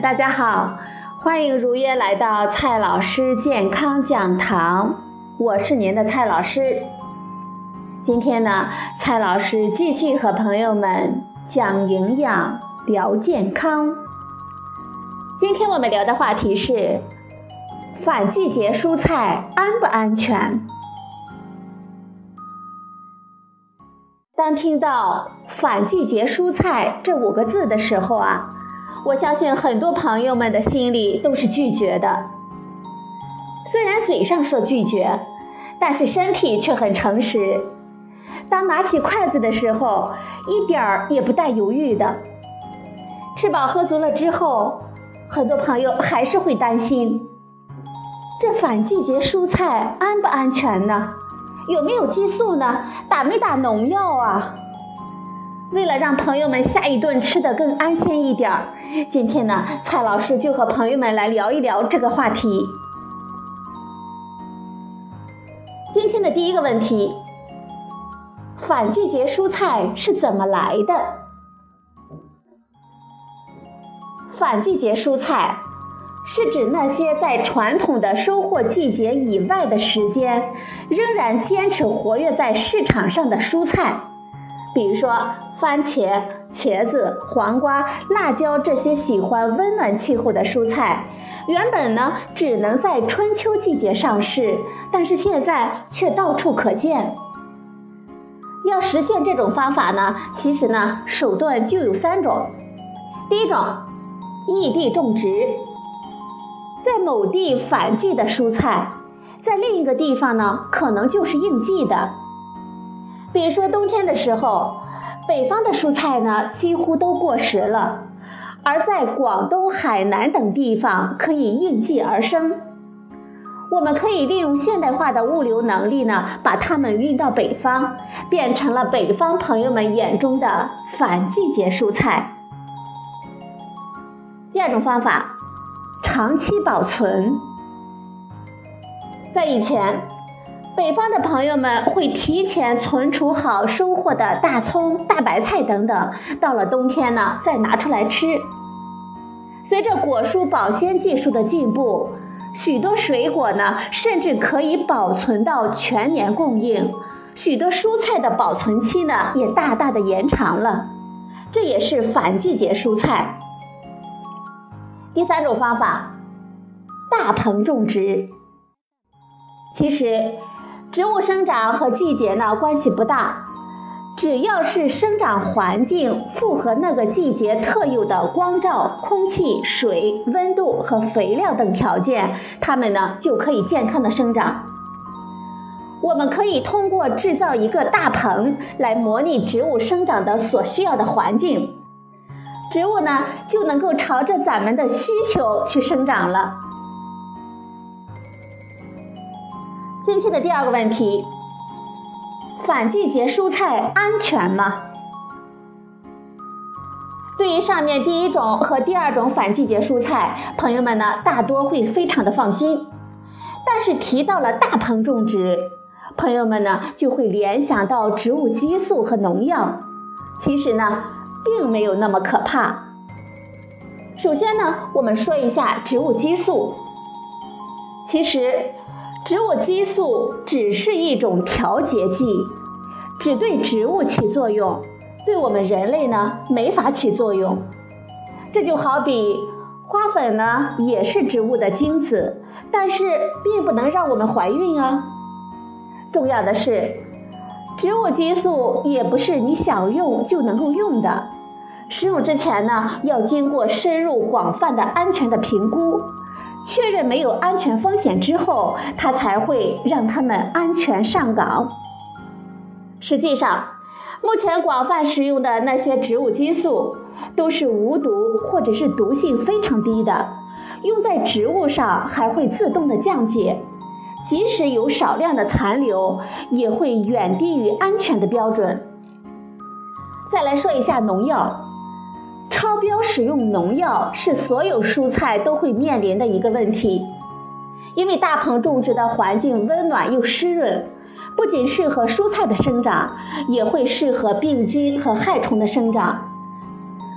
大家好，欢迎如约来到蔡老师健康讲堂，我是您的蔡老师。今天呢，蔡老师继续和朋友们讲营养、聊健康。今天我们聊的话题是反季节蔬菜安不安全？当听到“反季节蔬菜”这五个字的时候啊，我相信很多朋友们的心里都是拒绝的。虽然嘴上说拒绝，但是身体却很诚实。当拿起筷子的时候，一点儿也不带犹豫的。吃饱喝足了之后，很多朋友还是会担心：这反季节蔬菜安不安全呢？有没有激素呢？打没打农药啊？为了让朋友们下一顿吃得更安心一点儿，今天呢，蔡老师就和朋友们来聊一聊这个话题。今天的第一个问题。反季节蔬菜是怎么来的？反季节蔬菜是指那些在传统的收获季节以外的时间，仍然坚持活跃在市场上的蔬菜，比如说番茄、茄子、黄瓜、辣椒这些喜欢温暖气候的蔬菜，原本呢只能在春秋季节上市，但是现在却到处可见。要实现这种方法呢，其实呢手段就有三种。第一种，异地种植，在某地反季的蔬菜，在另一个地方呢可能就是应季的。比如说冬天的时候，北方的蔬菜呢几乎都过时了，而在广东、海南等地方可以应季而生。我们可以利用现代化的物流能力呢，把它们运到北方，变成了北方朋友们眼中的反季节蔬菜。第二种方法，长期保存。在以前，北方的朋友们会提前存储好收获的大葱、大白菜等等，到了冬天呢再拿出来吃。随着果蔬保鲜技术的进步。许多水果呢，甚至可以保存到全年供应；许多蔬菜的保存期呢，也大大的延长了。这也是反季节蔬菜。第三种方法，大棚种植。其实，植物生长和季节呢关系不大。只要是生长环境符合那个季节特有的光照、空气、水、温度和肥料等条件，它们呢就可以健康的生长。我们可以通过制造一个大棚来模拟植物生长的所需要的环境，植物呢就能够朝着咱们的需求去生长了。今天的第二个问题。反季节蔬菜安全吗？对于上面第一种和第二种反季节蔬菜，朋友们呢大多会非常的放心。但是提到了大棚种植，朋友们呢就会联想到植物激素和农药。其实呢，并没有那么可怕。首先呢，我们说一下植物激素。其实。植物激素只是一种调节剂，只对植物起作用，对我们人类呢没法起作用。这就好比花粉呢也是植物的精子，但是并不能让我们怀孕啊。重要的是，植物激素也不是你想用就能够用的，使用之前呢要经过深入广泛的安全的评估。确认没有安全风险之后，它才会让他们安全上岗。实际上，目前广泛使用的那些植物激素都是无毒或者是毒性非常低的，用在植物上还会自动的降解，即使有少量的残留，也会远低于安全的标准。再来说一下农药。超标使用农药是所有蔬菜都会面临的一个问题，因为大棚种植的环境温暖又湿润，不仅适合蔬菜的生长，也会适合病菌和害虫的生长。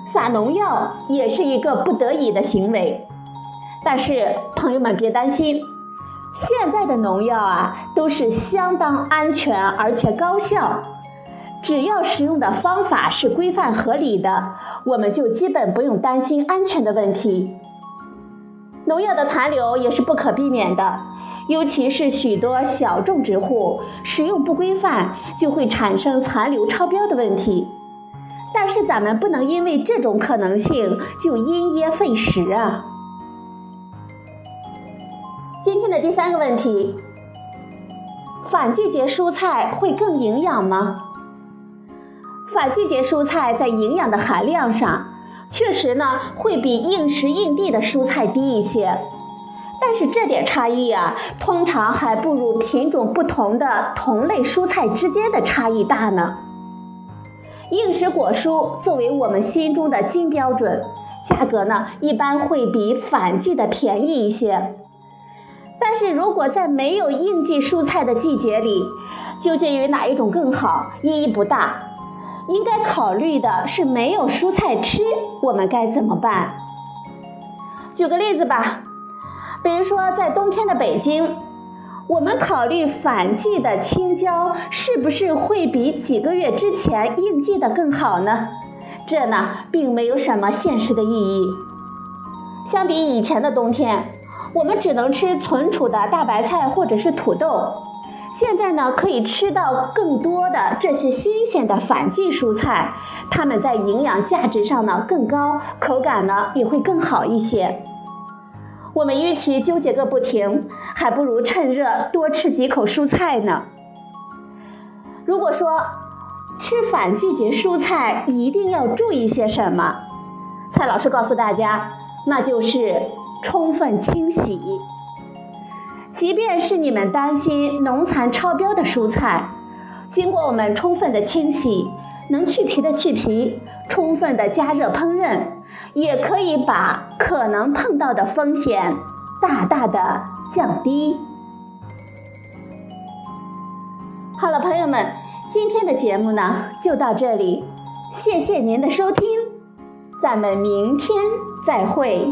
撒农药也是一个不得已的行为。但是朋友们别担心，现在的农药啊都是相当安全而且高效，只要使用的方法是规范合理的，我们就基本不用担心安全的问题。农药的残留也是不可避免的，尤其是许多小种植户使用不规范，就会产生残留超标的问题。但是咱们不能因为这种可能性就因噎废食啊！今天的第三个问题：反季节蔬菜会更营养吗？反季节蔬菜在营养的含量上，确实呢会比应时应地的蔬菜低一些，但是这点差异啊，通常还不如品种不同的同类蔬菜之间的差异大呢。应时果蔬作为我们心中的金标准，价格呢一般会比反季的便宜一些。但是如果在没有应季蔬菜的季节里，究竟于哪一种更好，意义不大。应该考虑的是没有蔬菜吃，我们该怎么办？举个例子吧，比如说在冬天的北京，我们考虑反季的青椒是不是会比几个月之前应季的更好呢？这呢，并没有什么现实的意义。相比以前的冬天。我们只能吃存储的大白菜或者是土豆，现在呢可以吃到更多的这些新鲜的反季蔬菜，它们在营养价值上呢更高，口感呢也会更好一些。我们与其纠结个不停，还不如趁热多吃几口蔬菜呢。如果说吃反季节蔬菜一定要注意些什么，蔡老师告诉大家，那就是。充分清洗，即便是你们担心农残超标的蔬菜，经过我们充分的清洗，能去皮的去皮，充分的加热烹饪，也可以把可能碰到的风险大大的降低。好了，朋友们，今天的节目呢就到这里，谢谢您的收听，咱们明天再会。